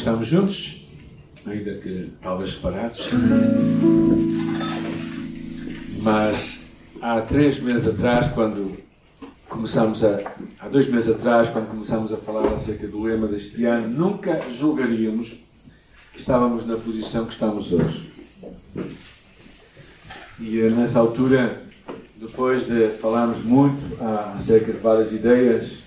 estamos juntos, ainda que talvez separados, mas há três meses atrás, quando começámos a. Há dois meses atrás, quando começámos a falar acerca do lema deste ano, nunca julgaríamos que estávamos na posição que estamos hoje. E eh, nessa altura, depois de falarmos muito ah, acerca de várias ideias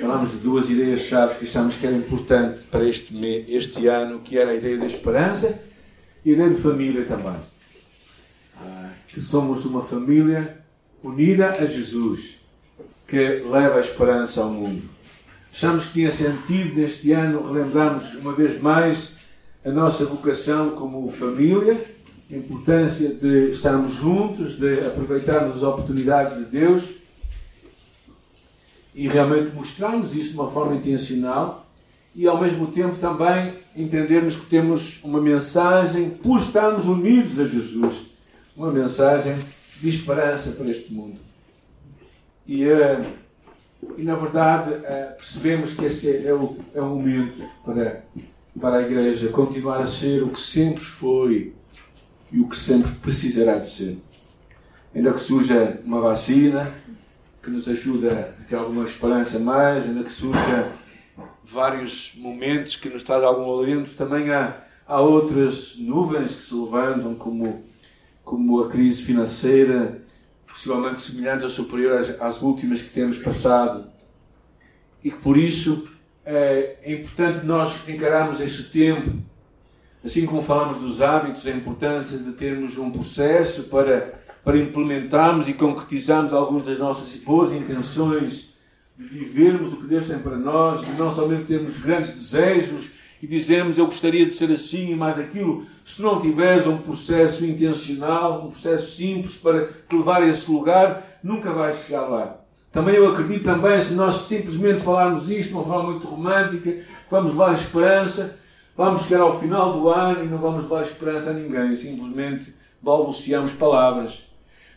falámos de duas ideias chaves que achámos que era importante para este, este ano, que era a ideia da esperança e a ideia de família também. Que somos uma família unida a Jesus, que leva a esperança ao mundo. Achamos que tinha sentido neste ano relembrarmos uma vez mais a nossa vocação como família, a importância de estarmos juntos, de aproveitarmos as oportunidades de Deus e realmente mostrarmos isso de uma forma intencional e ao mesmo tempo também entendermos que temos uma mensagem, por estarmos unidos a Jesus, uma mensagem de esperança para este mundo. E, eh, e na verdade eh, percebemos que esse é o, é o momento para, para a Igreja continuar a ser o que sempre foi e o que sempre precisará de ser. Ainda que surja uma vacina, que nos ajuda a ter alguma esperança mais, ainda que surja vários momentos que nos traz algum alento. Também há, há outras nuvens que se levantam, como, como a crise financeira, possivelmente semelhante ou superior às, às últimas que temos passado. E que por isso é, é importante nós encararmos este tempo, assim como falamos dos hábitos, a importância de termos um processo para para implementarmos e concretizarmos algumas das nossas boas intenções de vivermos o que Deus tem para nós, de não somente termos grandes desejos e dizemos eu gostaria de ser assim, e mais aquilo, se não tiveres um processo intencional, um processo simples para te levar a esse lugar, nunca vais chegar lá. Também eu acredito também, se nós simplesmente falarmos isto de uma forma muito romântica, vamos levar esperança, vamos chegar ao final do ano e não vamos levar esperança a ninguém, simplesmente balbuciamos palavras.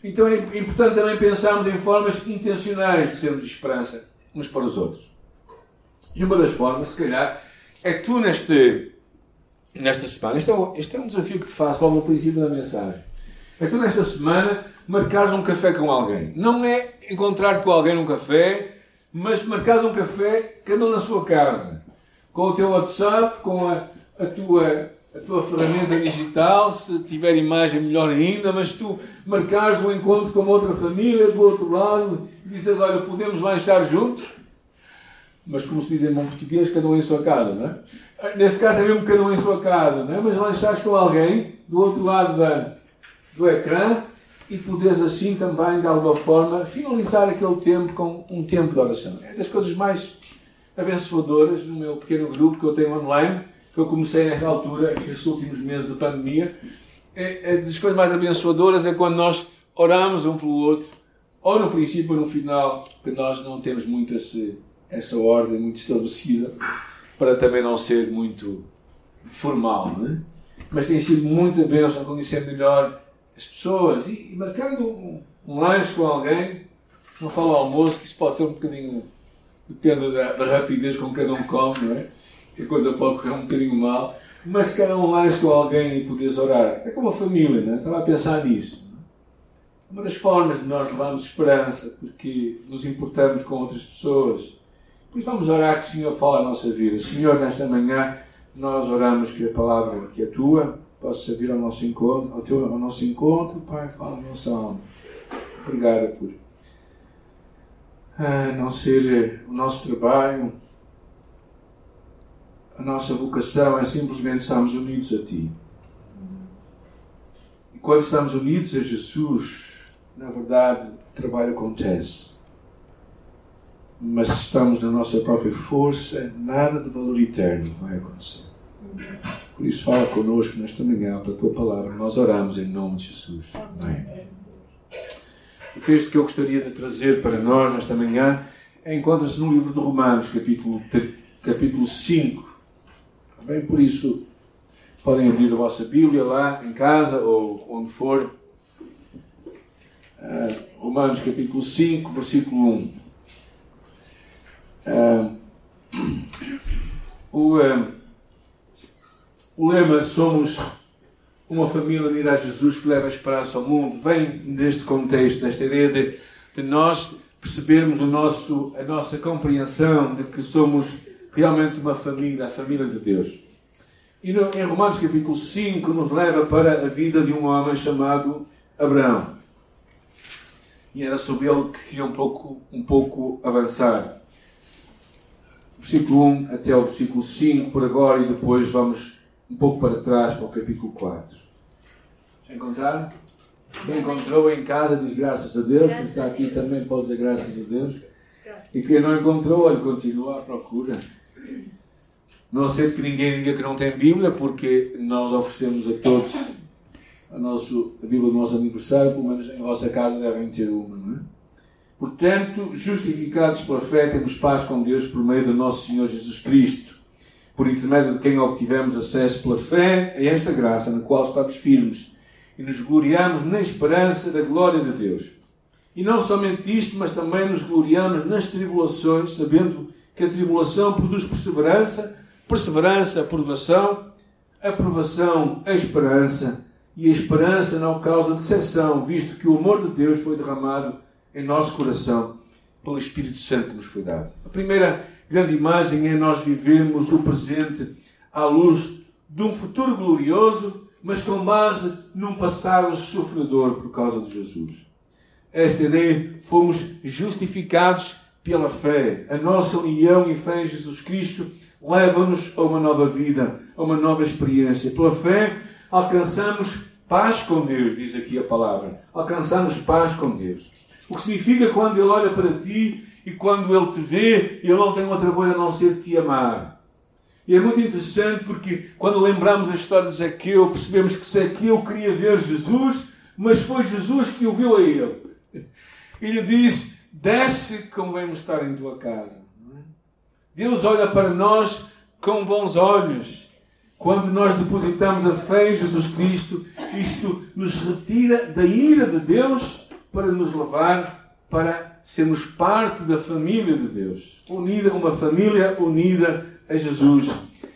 Então é importante também pensarmos em formas intencionais de sermos de esperança uns para os outros. E uma das formas, se calhar, é que tu neste, nesta semana, este é, um, este é um desafio que te faço logo no princípio da mensagem, é tu nesta semana marcares um café com alguém. Não é encontrar-te com alguém num café, mas marcares um café cada um na sua casa. Com o teu WhatsApp, com a, a tua a tua ferramenta digital, se tiver imagem melhor ainda, mas tu marcares um encontro com outra família do outro lado e dizes, olha, podemos lanchar juntos? Mas como se diz em bom português, cada um em sua casa, não é? Neste caso é mesmo cada um em sua casa, não é? Mas lanchares com alguém do outro lado da, do ecrã e podes assim também, de alguma forma, finalizar aquele tempo com um tempo de oração. É das coisas mais abençoadoras no meu pequeno grupo que eu tenho online eu comecei nessa altura, estes últimos meses de pandemia, é, é das coisas mais abençoadoras é quando nós oramos um pelo outro, ou no princípio ou no final, que nós não temos muito esse, essa ordem muito estabelecida, para também não ser muito formal, né? mas tem sido muita bênção conhecer melhor as pessoas e, e marcando um, um, lanche com alguém, não falo almoço, que isso pode ser um bocadinho, depende da, da rapidez com que cada um come, não é? que a coisa pode correr um bocadinho mal, mas se calhar mais com alguém e poderes orar. É como a família, não é? Estava a pensar nisso. É? Uma das formas de nós levarmos esperança, porque nos importamos com outras pessoas. Pois vamos orar que o Senhor fale a nossa vida. Senhor, nesta manhã, nós oramos que a palavra que é tua possa vir ao nosso encontro, ao, teu, ao nosso encontro, Pai, fala a nossa alma. Obrigada por ah, não ser o nosso trabalho, a nossa vocação é simplesmente estarmos unidos a Ti. E quando estamos unidos a Jesus, na verdade, o trabalho acontece. Mas se estamos na nossa própria força, nada de valor eterno vai acontecer. Por isso, fala connosco nesta manhã pela Tua palavra. Nós oramos em nome de Jesus. Amém. O texto que eu gostaria de trazer para nós nesta manhã encontra-se no livro de Romanos, capítulo capítulo 5, Bem, por isso, podem abrir a vossa Bíblia lá em casa ou onde for. Uh, Romanos capítulo 5, versículo 1. Uh, ah, o, uh, o lema Somos uma família unida a Jesus que leva a esperança ao mundo vem deste contexto, desta ideia de, de nós percebermos o nosso, a nossa compreensão de que somos realmente uma família, a família de Deus. E no, em Romanos capítulo 5 nos leva para a vida de um homem chamado Abraão. E era sobre ele que queria um pouco, um pouco avançar. Versículo 1 até o versículo 5 por agora e depois vamos um pouco para trás para o capítulo 4. Já encontraram? Quem encontrou em casa diz graças a Deus. Quem está aqui também pode dizer graças a Deus. E quem não encontrou, olha, continua à procura. Não aceito que ninguém diga que não tem Bíblia, porque nós oferecemos a todos a, nosso, a Bíblia do nosso aniversário, pelo menos em vossa casa devem ter uma, não é? Portanto, justificados pela fé, temos paz com Deus por meio do nosso Senhor Jesus Cristo, por intermédio de quem obtivemos acesso pela fé a esta graça na qual estamos firmes e nos gloriamos na esperança da glória de Deus. E não somente isto, mas também nos gloriamos nas tribulações, sabendo que a tribulação produz perseverança, perseverança, aprovação, aprovação, a esperança, e a esperança não causa decepção, visto que o amor de Deus foi derramado em nosso coração pelo Espírito Santo que nos foi dado. A primeira grande imagem é nós vivemos o presente à luz de um futuro glorioso mas com base num passado sofredor por causa de Jesus. Esta ideia, fomos justificados pela fé. A nossa união e fé em Jesus Cristo leva-nos a uma nova vida, a uma nova experiência. Pela fé, alcançamos paz com Deus, diz aqui a palavra. Alcançamos paz com Deus. O que significa quando Ele olha para ti e quando Ele te vê, Ele não tem outra coisa a não ser te amar. E é muito interessante porque quando lembramos a história de Zaqueu, percebemos que Zaqueu queria ver Jesus, mas foi Jesus que o viu a ele. E lhe disse: Desce, convém estar em tua casa. É? Deus olha para nós com bons olhos. Quando nós depositamos a fé em Jesus Cristo, isto nos retira da ira de Deus para nos levar para sermos parte da família de Deus. Unida, uma família unida a Jesus.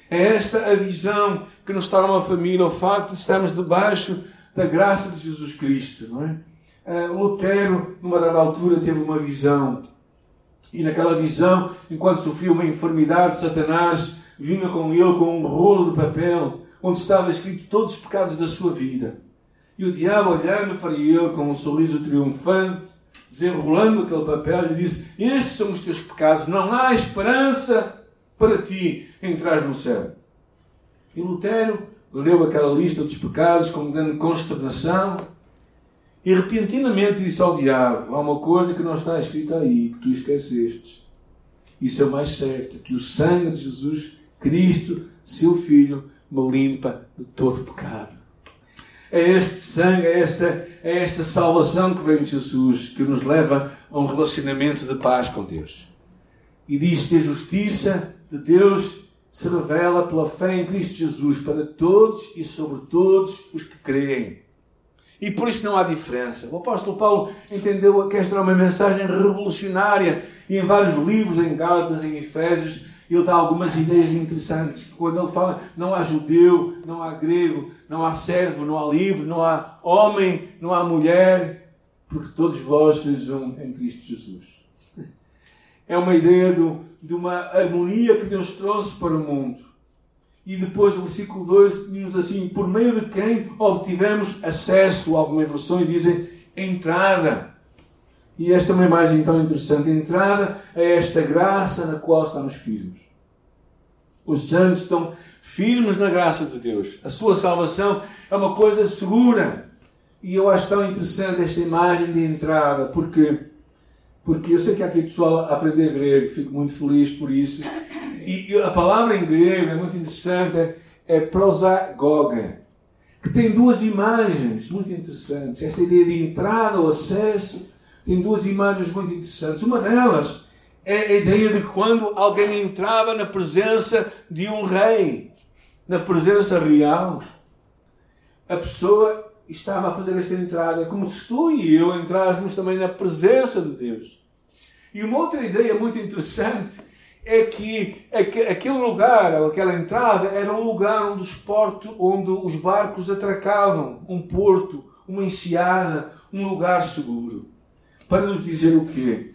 É esta a visão que nos torna uma família, o facto de estarmos debaixo da graça de Jesus Cristo, não é? Uh, Lutero, numa dada altura, teve uma visão. E naquela visão, enquanto sofria uma enfermidade, Satanás vinha com ele com um rolo de papel onde estava escrito todos os pecados da sua vida. E o diabo, olhando para ele com um sorriso triunfante, desenrolando aquele papel, lhe disse: Estes são os teus pecados, não há esperança para ti entrar no céu. E Lutero leu aquela lista dos pecados com grande consternação e repentinamente disse ao diabo: Há uma coisa que não está escrita aí, que tu esqueceste. Isso é mais certo: que o sangue de Jesus Cristo, seu Filho, me limpa de todo pecado. É este sangue, é esta, é esta salvação que vem de Jesus que nos leva a um relacionamento de paz com Deus. E diz que a justiça de Deus se revela pela fé em Cristo Jesus para todos e sobre todos os que creem. E por isso não há diferença. O apóstolo Paulo entendeu que esta era uma mensagem revolucionária e em vários livros, em Gálatas em Efésios, ele dá algumas ideias interessantes. Quando ele fala não há judeu, não há grego, não há servo, não há livre, não há homem, não há mulher, porque todos vós sois um em Cristo Jesus. É uma ideia do, de uma harmonia que Deus trouxe para o mundo. E depois o versículo 2 diz assim: por meio de quem obtivemos acesso, algumas versões dizem entrada. E esta é uma imagem tão interessante: entrada a esta graça na qual estamos firmes. Os santos estão firmes na graça de Deus. A sua salvação é uma coisa segura. E eu acho tão interessante esta imagem de entrada, porque porque eu sei que há aqui pessoal a aprender grego, fico muito feliz por isso. E a palavra em grego é muito interessante, é prosagoga, que tem duas imagens muito interessantes. Esta ideia de entrada ou acesso tem duas imagens muito interessantes. Uma delas é a ideia de quando alguém entrava na presença de um rei, na presença real, a pessoa estava a fazer esta entrada, como se tu e eu entrássemos também na presença de Deus. E uma outra ideia muito interessante é que aquele lugar, aquela entrada, era um lugar onde os, porto, onde os barcos atracavam, um porto, uma enseada, um lugar seguro. Para nos dizer o quê?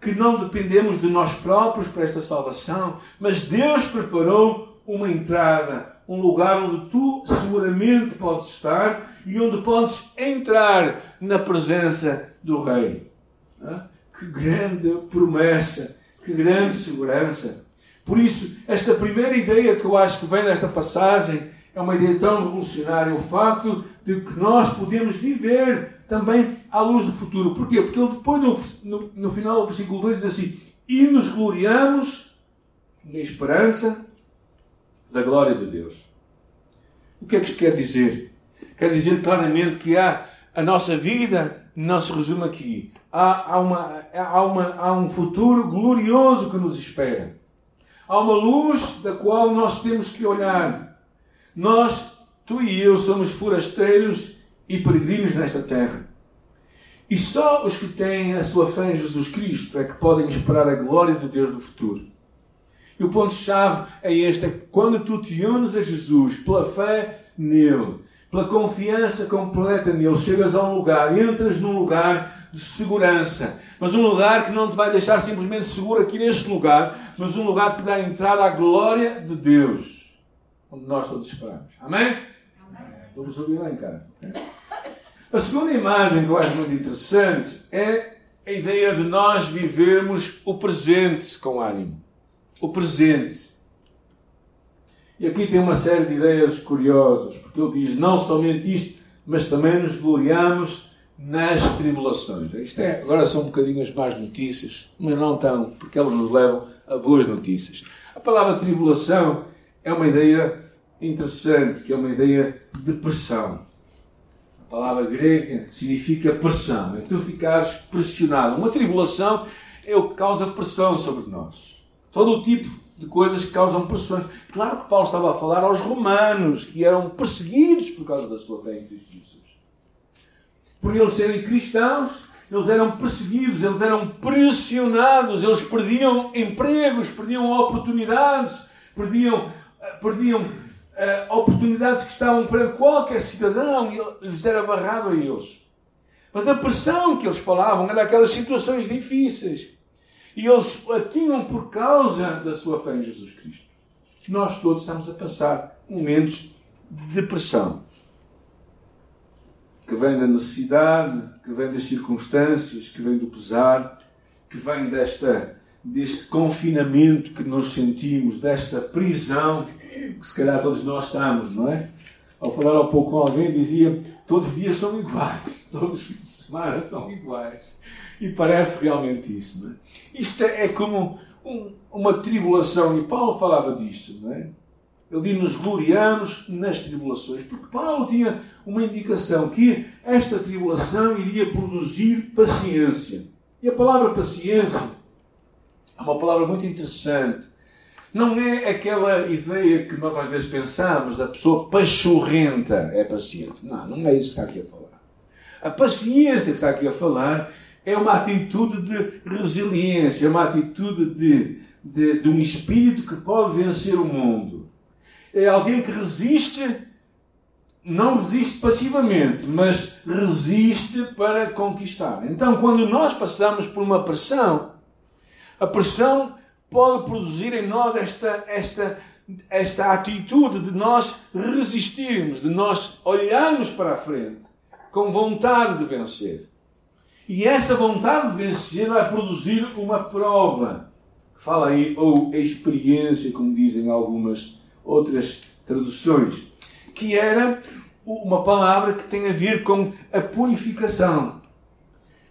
Que não dependemos de nós próprios para esta salvação, mas Deus preparou uma entrada, um lugar onde tu seguramente podes estar e onde podes entrar na presença do Rei. Que grande promessa! Que grande segurança! Por isso, esta primeira ideia que eu acho que vem desta passagem é uma ideia tão revolucionária, o facto de que nós podemos viver também à luz do futuro. Porquê? Porque ele depois, no, no, no final do versículo 2, diz assim: E nos gloriamos na esperança da glória de Deus. O que é que isto quer dizer? Quer dizer claramente que há a nossa vida não se resume aqui há, há, uma, há, uma, há um futuro glorioso que nos espera. Há uma luz da qual nós temos que olhar. Nós, tu e eu, somos forasteiros e peregrinos nesta terra. E só os que têm a sua fé em Jesus Cristo é que podem esperar a glória de Deus no futuro. E o ponto-chave é este: é quando tu te unes a Jesus pela fé nele, pela confiança completa nele, chegas a um lugar, entras num lugar de segurança, mas um lugar que não te vai deixar simplesmente seguro aqui neste lugar, mas um lugar que dá entrada à glória de Deus, onde nós todos esperamos. Amém? Amém. Vamos ouvir lá em casa. A segunda imagem que eu acho muito interessante é a ideia de nós vivermos o presente com ânimo. O presente. E aqui tem uma série de ideias curiosas, porque ele diz não somente isto, mas também nos gloriamos nas tribulações. Isto é, agora são um bocadinho as más notícias, mas não tão, porque elas nos levam a boas notícias. A palavra tribulação é uma ideia interessante, que é uma ideia de pressão. A palavra grega significa pressão, é tu ficares pressionado. Uma tribulação é o que causa pressão sobre nós. Todo o tipo de coisas que causam pressões. Claro que Paulo estava a falar aos romanos, que eram perseguidos por causa da sua fé em Cristo Jesus. Por eles serem cristãos, eles eram perseguidos, eles eram pressionados, eles perdiam empregos, perdiam oportunidades, perdiam, eh, perdiam uh, oportunidades que estavam para qualquer cidadão e lhes era barrado a eles. Mas a pressão que eles falavam era aquelas situações difíceis e eles a tinham por causa da sua fé em Jesus Cristo. Nós todos estamos a passar momentos de depressão. Que vem da necessidade, que vem das circunstâncias, que vem do pesar, que vem desta, deste confinamento que nos sentimos, desta prisão que se calhar todos nós estamos, não é? Ao falar há pouco com alguém, dizia: todos os dias são iguais, todos os fins de semana são iguais. E parece realmente isso. Não é? Isto é, é como um, uma tribulação, e Paulo falava disto, não é? Ele diz: nos gloriamos nas tribulações, porque Paulo tinha uma indicação que esta tribulação iria produzir paciência. E a palavra paciência é uma palavra muito interessante. Não é aquela ideia que nós às vezes pensamos da pessoa pachorrenta é paciente. Não, não é isso que está aqui a falar. A paciência que está aqui a falar é uma atitude de resiliência, é uma atitude de, de, de um espírito que pode vencer o mundo. É alguém que resiste, não resiste passivamente, mas resiste para conquistar. Então, quando nós passamos por uma pressão, a pressão pode produzir em nós esta, esta, esta atitude de nós resistirmos, de nós olharmos para a frente com vontade de vencer. E essa vontade de vencer vai produzir uma prova. Fala aí, ou experiência, como dizem algumas outras traduções, que era uma palavra que tem a ver com a purificação,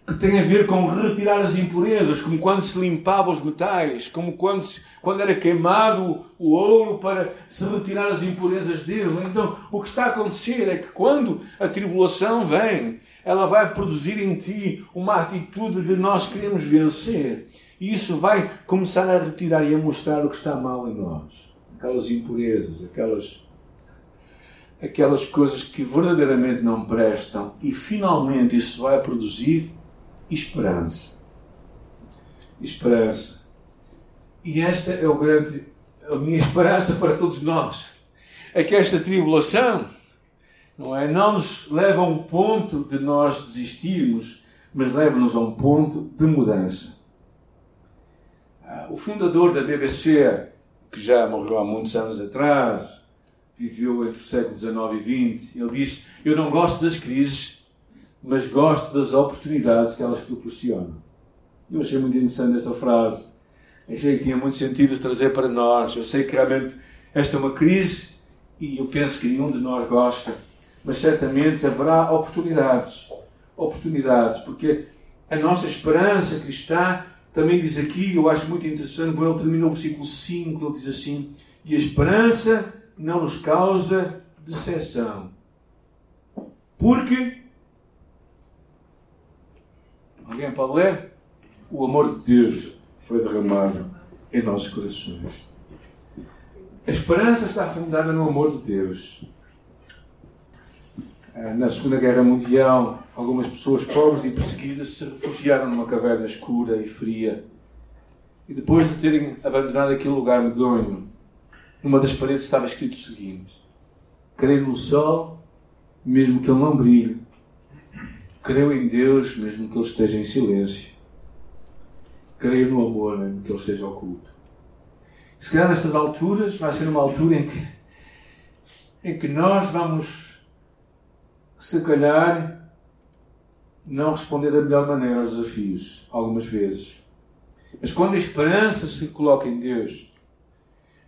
que tem a ver com retirar as impurezas, como quando se limpava os metais, como quando, se, quando era queimado o ouro para se retirar as impurezas dele. Então, o que está a acontecer é que quando a tribulação vem, ela vai produzir em ti uma atitude de nós queremos vencer. E isso vai começar a retirar e a mostrar o que está mal em nós. Aquelas impurezas, aquelas, aquelas coisas que verdadeiramente não prestam. E finalmente isso vai produzir esperança. Esperança. E esta é o grande, a minha esperança para todos nós. É que esta tribulação não é? Não nos leva a um ponto de nós desistirmos, mas leva-nos a um ponto de mudança. Ah, o fundador da BBC, que já morreu há muitos anos atrás, viveu entre o século XIX e XX, ele disse: Eu não gosto das crises, mas gosto das oportunidades que elas proporcionam. Eu achei muito interessante esta frase. Achei que tinha muito sentido trazer para nós. Eu sei que realmente esta é uma crise e eu penso que nenhum de nós gosta mas certamente haverá oportunidades. Oportunidades, porque a nossa esperança cristã também diz aqui, eu acho muito interessante, quando ele termina o versículo 5, ele diz assim: E a esperança não nos causa decepção. Porque. Alguém pode ler? O amor de Deus foi derramado em nossos corações. A esperança está fundada no amor de Deus. Eh, na Segunda Guerra Mundial, algumas pessoas pobres e perseguidas se refugiaram numa caverna escura e fria. E depois de terem abandonado aquele lugar medonho, numa das paredes estava escrito o seguinte: Creio no sol, mesmo que ele não brilhe. Creio em Deus, mesmo que ele esteja em silêncio. Creio no amor, mesmo que ele esteja oculto. Se calhar nestas alturas vai ser uma altura em que, em que nós vamos se calhar não responder da melhor maneira aos desafios, algumas vezes. Mas quando a esperança se coloca em Deus,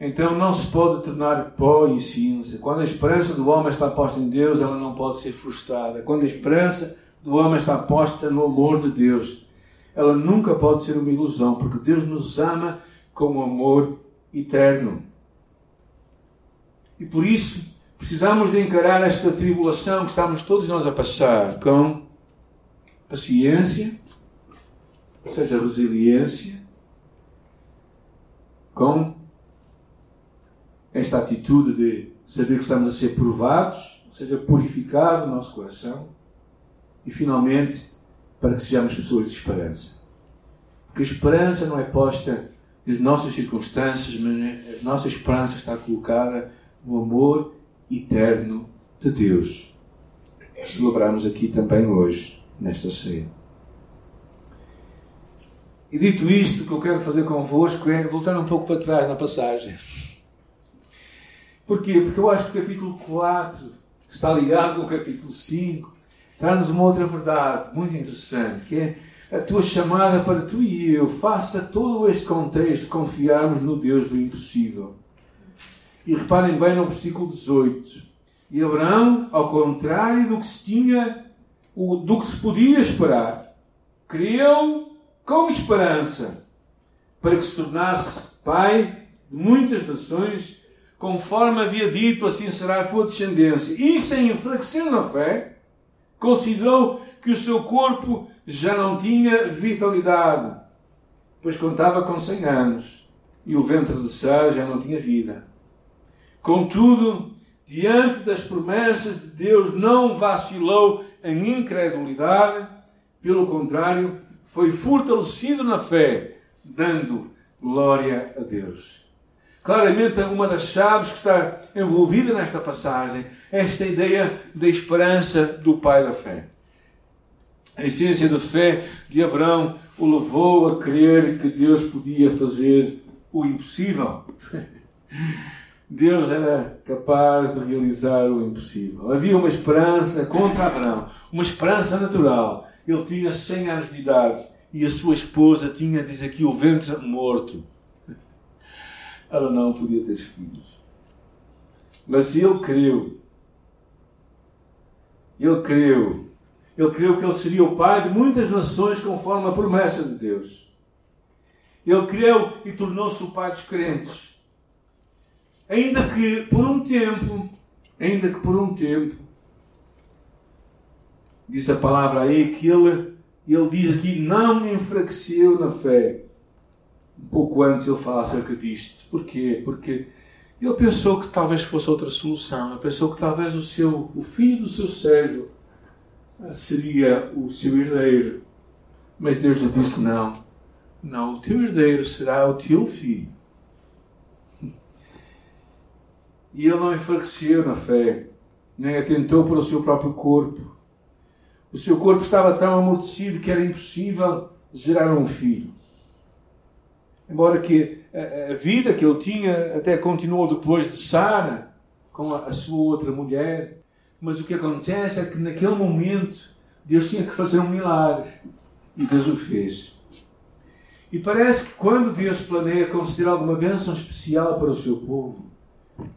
então não se pode tornar pó e cinza. Quando a esperança do homem está posta em Deus, ela não pode ser frustrada. Quando a esperança do homem está posta no amor de Deus, ela nunca pode ser uma ilusão, porque Deus nos ama com um amor eterno. E por isso, Precisamos de encarar esta tribulação que estamos todos nós a passar com paciência, ou seja, resiliência, com esta atitude de saber que estamos a ser provados, ou seja, purificado o nosso coração, e finalmente para que sejamos pessoas de esperança. Porque a esperança não é posta nas nossas circunstâncias, mas a nossa esperança está colocada no amor eterno de Deus. Celebramos aqui também hoje, nesta ceia. E dito isto, o que eu quero fazer convosco é voltar um pouco para trás na passagem. Porquê? Porque eu acho que o capítulo 4 está ligado com o capítulo 5, traz-nos uma outra verdade muito interessante, que é a tua chamada para tu e eu, faça todo este contexto, confiarmos no Deus do impossível. E reparem bem no versículo 18. E Abraão, ao contrário do que se tinha, do que se podia esperar, criou com esperança para que se tornasse pai de muitas nações, conforme havia dito, assim será a tua descendência. E sem enfraquecer na fé, considerou que o seu corpo já não tinha vitalidade, pois contava com cem anos, e o ventre de Sá já não tinha vida. Contudo, diante das promessas de Deus, não vacilou em incredulidade, pelo contrário, foi fortalecido na fé, dando glória a Deus. Claramente, uma das chaves que está envolvida nesta passagem é esta ideia da esperança do pai da fé. A essência da fé de Abraão o levou a crer que Deus podia fazer o impossível. Deus era capaz de realizar o impossível. Havia uma esperança contra Abraão, uma esperança natural. Ele tinha 100 anos de idade e a sua esposa tinha, diz aqui, o ventre morto. Ela não podia ter filhos. Mas ele creu. Ele creu. Ele creu que ele seria o pai de muitas nações conforme a promessa de Deus. Ele creu e tornou-se o pai dos crentes. Ainda que por um tempo, ainda que por um tempo, diz a palavra aí que ele, ele diz aqui, não me enfraqueceu na fé. Um pouco antes ele fala acerca disto. Porquê? Porque ele pensou que talvez fosse outra solução. Ele pensou que talvez o, seu, o filho do seu cérebro seria o seu herdeiro. Mas Deus lhe disse: não, Não, o teu herdeiro será o teu filho. E ele não enfraqueceu na fé, nem atentou para o seu próprio corpo. O seu corpo estava tão amortecido que era impossível gerar um filho. Embora que a, vida que ele tinha até continuou depois de Sara, com a, a sua outra mulher, mas o que acontece é que naquele momento Deus tinha que fazer um milagre e Deus o fez. E parece que quando Deus planeia conceder alguma bênção especial para o seu povo,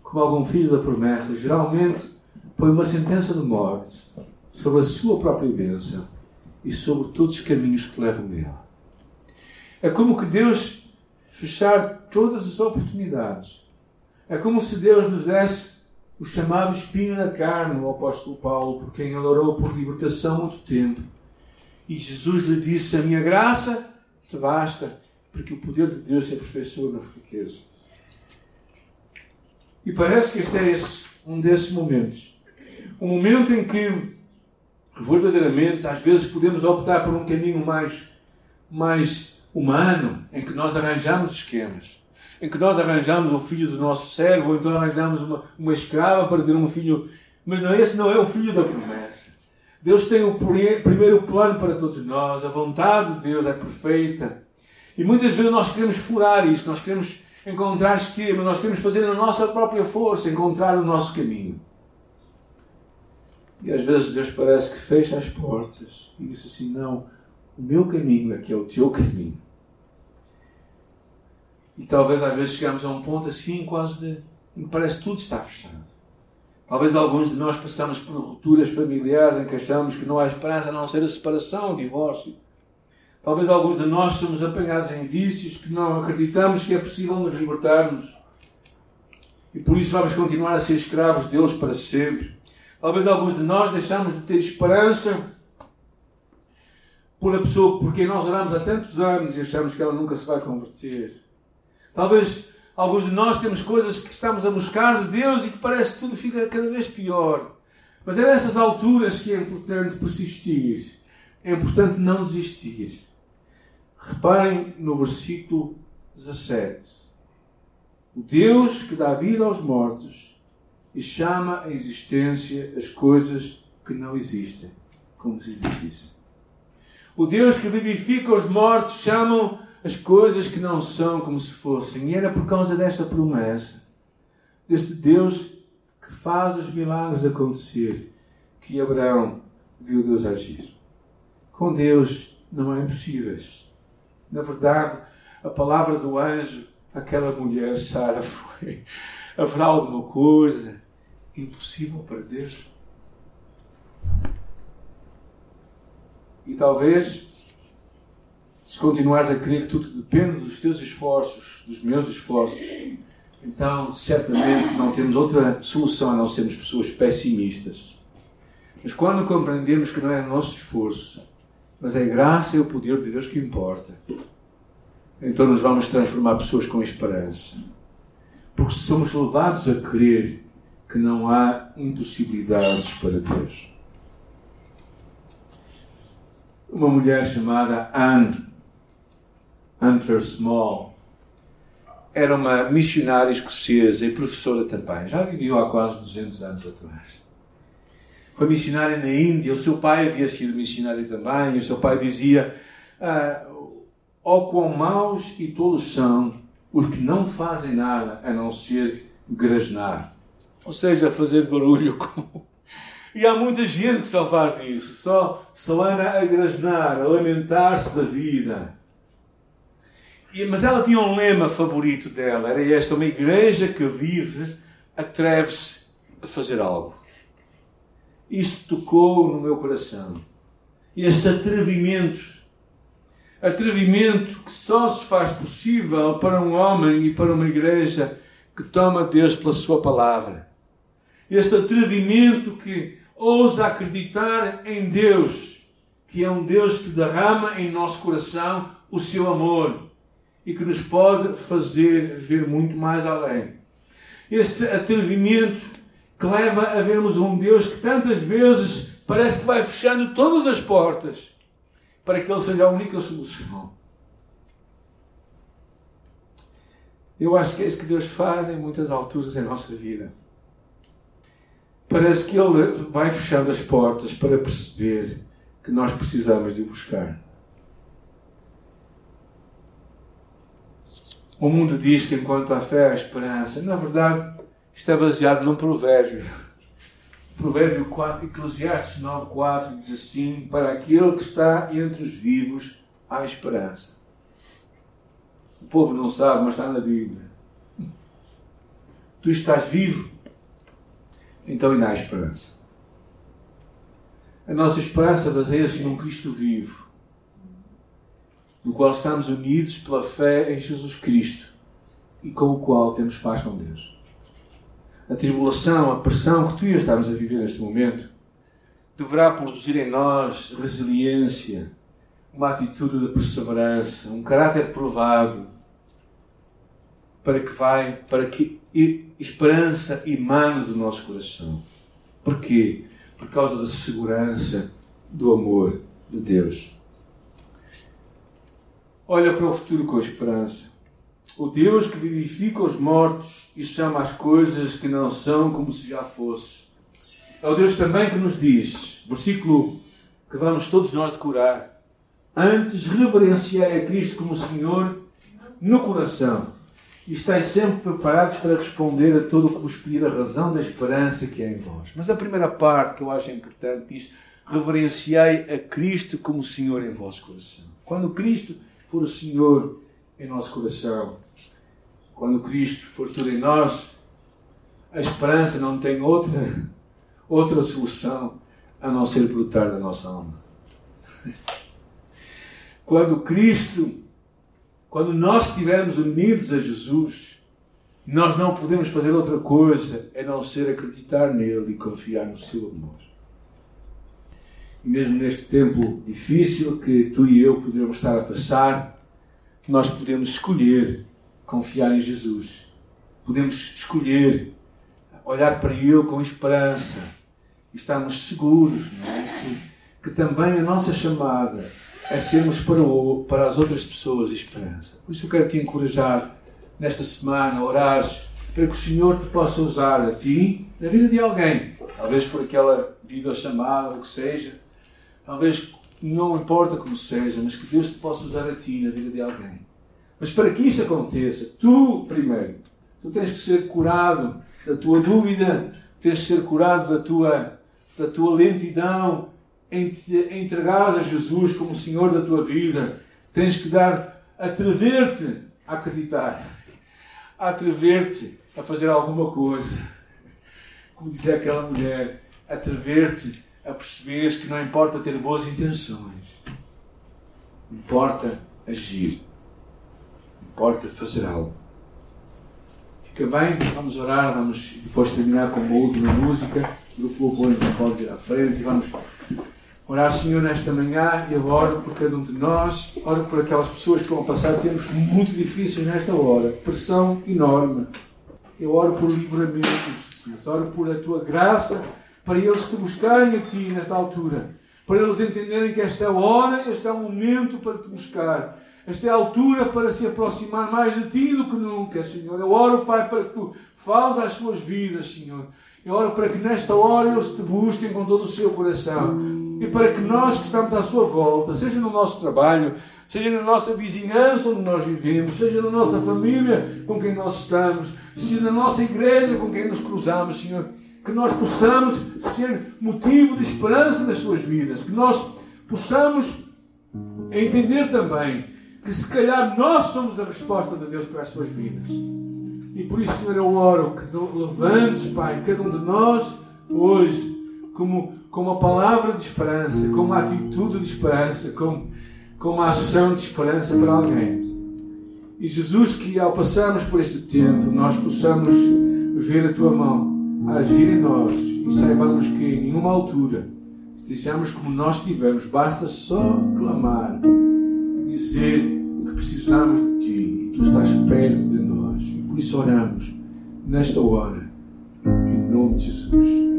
como algum filho da promessa, geralmente põe uma sentença de morte sobre a sua própria bênção e sobre todos os caminhos que levam a ela. É como que Deus fechar todas as oportunidades. É como se Deus nos desse o chamado espinho na carne, o apóstolo Paulo, por quem ele orou por libertação há muito tempo. E Jesus lhe disse: A minha graça te basta, porque o poder de Deus se aperfeiçoa na fraqueza. E parece que este é esse, um desses momentos. Um momento em que, verdadeiramente, às vezes podemos optar por um caminho mais, mais humano, em que nós arranjamos esquemas em que nós arranjamos o filho do nosso servo, ou então arranjamos uma, uma escrava para ter um filho. Mas não, esse não é o filho da promessa. Deus tem o primeiro plano para todos nós, a vontade de Deus é perfeita. E muitas vezes nós queremos furar isto, nós queremos encontrar esquema, nós queremos fazer na nossa própria força, encontrar o nosso caminho. E às vezes Deus parece que fecha as portas e diz assim: não, o meu caminho é que é o teu caminho. E talvez às vezes chegamos a um ponto assim, quase de. em que parece que tudo está fechado. Talvez alguns de nós passamos por rupturas familiares em que achamos que não há esperança a não ser a separação, o divórcio. Talvez alguns de nós somos apanhados em vícios que não acreditamos que é possível nos libertarmos. E por isso vamos continuar a ser escravos deles para sempre. Talvez alguns de nós deixamos de ter esperança por a pessoa por quem nós oramos há tantos anos e achamos que ela nunca se vai converter. Talvez alguns de nós temos coisas que estamos a buscar de Deus e que parece que tudo fica cada vez pior. Mas é nessas alturas que é importante persistir. É importante não desistir. Reparem no versículo 17. O Deus que dá vida aos mortos e chama a existência as coisas que não existem, como se existissem. O Deus que vivifica os mortos chama as coisas que não são como se fossem. E era por causa desta promessa, deste Deus que faz os milagres acontecer, que Abraão viu Deus agir. Com Deus não há impossíveis. Na verdade, a palavra do anjo, aquela mulher, Sara, foi: haverá alguma coisa impossível para Deus? E talvez se continuares a crer que tudo depende dos teus esforços, dos meus esforços, então certamente não temos outra solução a não sermos pessoas pessimistas. Mas quando compreendemos que não é o nosso esforço, mas é a graça e o poder de Deus que importa, então nos vamos transformar pessoas com esperança. Porque somos levados a crer que não há impossibilidades para Deus. Uma mulher chamada Anne Hunter Small, era uma missionária escocesa e professora também. Já viveu há quase 200 anos atrás. Foi missionária na Índia. O seu pai havia sido missionário também. E o seu pai dizia: ah, Oh, quão maus e tolos são os que não fazem nada a não ser grasnar. Ou seja, fazer barulho. E há muita gente que só faz isso. Só, só anda a grasnar, a lamentar-se da vida mas ela tinha um lema favorito dela, era esta: uma igreja que vive atreve-se a fazer algo. Isto tocou no meu coração. Este atrevimento, atrevimento que só se faz possível para um homem e para uma igreja que toma Deus pela sua palavra. Este atrevimento que ousa acreditar em Deus, que é um Deus que derrama em nosso coração o seu amor e que nos pode fazer ver muito mais além. Este atrevimento que leva a vermos um Deus que tantas vezes parece que vai fechando todas as portas para que Ele seja a única solução. Eu acho que é isso que Deus faz em muitas alturas em nossa vida. Parece que Ele vai fechando as portas para perceber que nós precisamos de buscar. O mundo diz que enquanto há fé há esperança. Na verdade, isto é baseado num provérbio. Provérbio 4, Eclesiastes 9,4 diz assim: Para aquele que está entre os vivos há esperança. O povo não sabe, mas está na Bíblia. Tu estás vivo, então ainda há esperança. A nossa esperança baseia-se num Cristo vivo, no qual estamos unidos pela fé em Jesus Cristo e com o qual temos paz com Deus. A tribulação, a pressão que tu e eu estamos a viver neste momento deverá produzir em nós resiliência, uma atitude de perseverança, um caráter provado, para que vai, para que esperança emane do nosso coração. Porquê? Por causa da segurança do amor de Deus. Olha para o futuro com esperança. O Deus que vivifica os mortos e chama as coisas que não são como se já fosse. É o Deus também que nos diz, versículo que vamos todos nós decorar: Antes reverenciai a Cristo como Senhor no coração e estáis sempre preparados para responder a todo o que vos pedir a razão da esperança que é em vós. Mas a primeira parte que eu acho importante diz: reverenciai a Cristo como Senhor em vosso coração. Quando Cristo for o Senhor em nosso coração, quando Cristo for tudo em nós, a esperança não tem outra, outra solução a não ser brotar da nossa alma. Quando Cristo quando nós estivermos unidos a Jesus, nós não podemos fazer outra coisa a não ser acreditar nele e confiar no seu amor. E mesmo neste tempo difícil que tu e eu podemos estar a passar, nós podemos escolher confiar em Jesus. Podemos escolher olhar para Ele com esperança e estarmos seguros é? que, que também a nossa chamada é sermos para, o, para as outras pessoas esperança. Por isso eu quero te encorajar nesta semana, orar para que o Senhor te possa usar a ti na vida de alguém. Talvez por aquela vida chamada, ou que seja. Talvez não importa como seja, mas que Deus te possa usar a ti na vida de alguém. Mas para que isso aconteça, tu primeiro, tu tens que ser curado da tua dúvida, tens que ser curado da tua, da tua lentidão, em te entregares a Jesus como Senhor da tua vida, tens que dar, atrever-te a acreditar, a atrever-te a fazer alguma coisa. Como dizia aquela mulher, atrever-te a perceberes que não importa ter boas intenções, importa agir, importa fazer algo. Fica bem, vamos orar, vamos depois terminar com uma última música. O grupo então pode vir à frente e vamos Orar, Senhor, nesta manhã, eu oro por cada um de nós, oro por aquelas pessoas que vão passar tempos muito difíceis nesta hora, pressão enorme. Eu oro por livramento, Jesus, oro por a tua graça, para eles te buscarem a ti nesta altura, para eles entenderem que esta é a hora, este é o momento para te buscar. Esta é a altura para se aproximar mais de ti do que nunca, Senhor. Eu oro, Pai, para que tu fales às suas vidas, Senhor. Eu oro para que nesta hora eles te busquem com todo o seu coração e para que nós que estamos à sua volta, seja no nosso trabalho, seja na nossa vizinhança onde nós vivemos, seja na nossa família com quem nós estamos, seja na nossa igreja com quem nos cruzamos, Senhor, que nós possamos ser motivo de esperança nas suas vidas, que nós possamos entender também que se calhar nós somos a resposta de Deus para as suas vidas. E por isso, Senhor, eu oro que levantes, Pai, cada um de nós hoje como com uma palavra de esperança, com uma atitude de esperança, com, com uma ação de esperança para alguém. E Jesus, que ao passarmos por este tempo, nós possamos ver a tua mão a agir em nós e saibamos que em nenhuma altura estejamos como nós estivemos, basta só clamar e dizer que precisamos de ti e tu estás perto de nós. E por isso oramos nesta hora, em nome de Jesus.